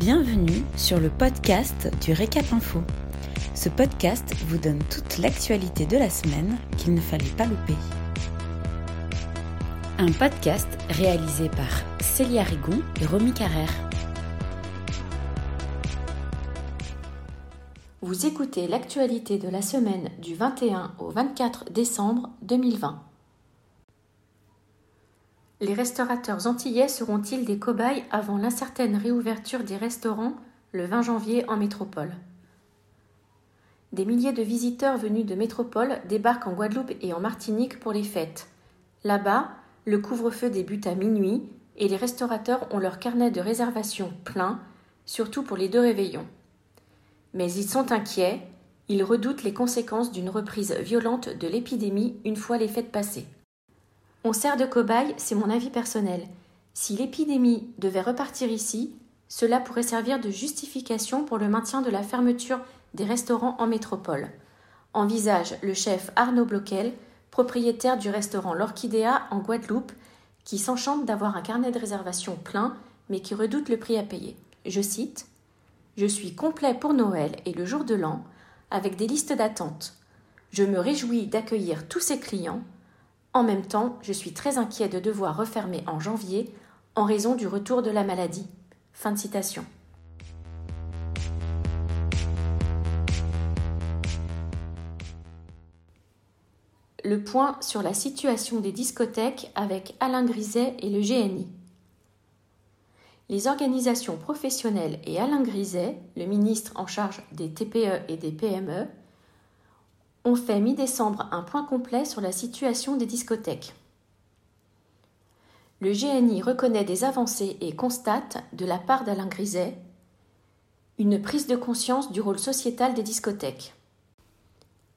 Bienvenue sur le podcast du Récap Info. Ce podcast vous donne toute l'actualité de la semaine qu'il ne fallait pas louper. Un podcast réalisé par Célia Rigon et Romy Carrère. Vous écoutez l'actualité de la semaine du 21 au 24 décembre 2020. Les restaurateurs antillais seront-ils des cobayes avant l'incertaine réouverture des restaurants le 20 janvier en métropole? Des milliers de visiteurs venus de métropole débarquent en Guadeloupe et en Martinique pour les fêtes. Là-bas, le couvre-feu débute à minuit et les restaurateurs ont leur carnet de réservation plein, surtout pour les deux réveillons. Mais ils sont inquiets, ils redoutent les conséquences d'une reprise violente de l'épidémie une fois les fêtes passées. On sert de cobaye, c'est mon avis personnel. Si l'épidémie devait repartir ici, cela pourrait servir de justification pour le maintien de la fermeture des restaurants en métropole. Envisage le chef Arnaud Bloquel, propriétaire du restaurant L'Orchidea en Guadeloupe, qui s'enchante d'avoir un carnet de réservation plein, mais qui redoute le prix à payer. Je cite Je suis complet pour Noël et le jour de l'an, avec des listes d'attente. Je me réjouis d'accueillir tous ces clients en même temps, je suis très inquiet de devoir refermer en janvier en raison du retour de la maladie. Fin de citation. Le point sur la situation des discothèques avec Alain Griset et le GNI. Les organisations professionnelles et Alain Griset, le ministre en charge des TPE et des PME, on fait mi-décembre un point complet sur la situation des discothèques. Le GNI reconnaît des avancées et constate, de la part d'Alain Griset, une prise de conscience du rôle sociétal des discothèques.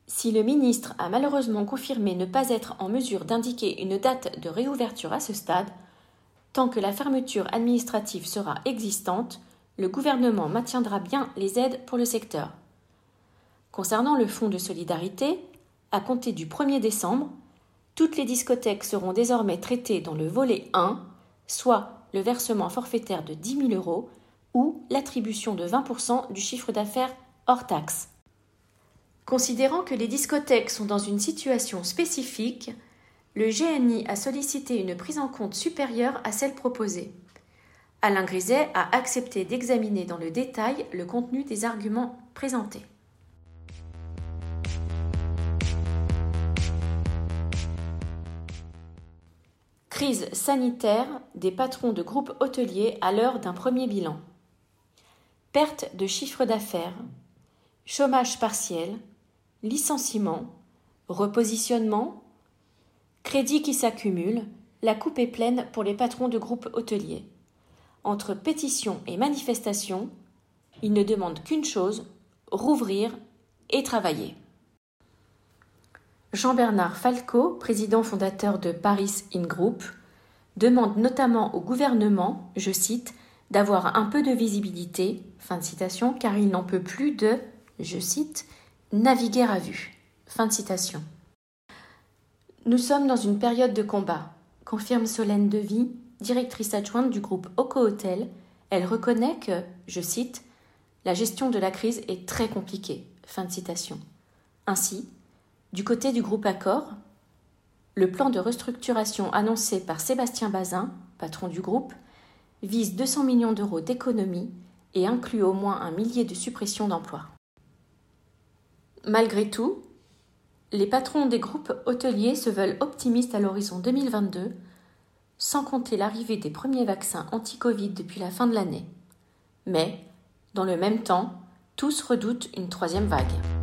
Si le ministre a malheureusement confirmé ne pas être en mesure d'indiquer une date de réouverture à ce stade, tant que la fermeture administrative sera existante, le gouvernement maintiendra bien les aides pour le secteur. Concernant le fonds de solidarité, à compter du 1er décembre, toutes les discothèques seront désormais traitées dans le volet 1, soit le versement forfaitaire de 10 000 euros ou l'attribution de 20% du chiffre d'affaires hors taxe. Considérant que les discothèques sont dans une situation spécifique, le GNI a sollicité une prise en compte supérieure à celle proposée. Alain Griset a accepté d'examiner dans le détail le contenu des arguments présentés. Crise sanitaire des patrons de groupes hôteliers à l'heure d'un premier bilan. Perte de chiffre d'affaires, chômage partiel, licenciement, repositionnement, crédits qui s'accumulent, la coupe est pleine pour les patrons de groupes hôteliers. Entre pétition et manifestation, ils ne demandent qu'une chose, rouvrir et travailler. Jean-Bernard Falco, président fondateur de Paris In Group, demande notamment au gouvernement, je cite, d'avoir un peu de visibilité, fin de citation, car il n'en peut plus de, je cite, naviguer à vue. Fin de citation. Nous sommes dans une période de combat, confirme Solène Devy, directrice adjointe du groupe Oco Hotel. Elle reconnaît que, je cite, la gestion de la crise est très compliquée. Fin de citation. Ainsi, du côté du groupe Accor, le plan de restructuration annoncé par Sébastien Bazin, patron du groupe, vise 200 millions d'euros d'économies et inclut au moins un millier de suppressions d'emplois. Malgré tout, les patrons des groupes hôteliers se veulent optimistes à l'horizon 2022, sans compter l'arrivée des premiers vaccins anti-Covid depuis la fin de l'année. Mais, dans le même temps, tous redoutent une troisième vague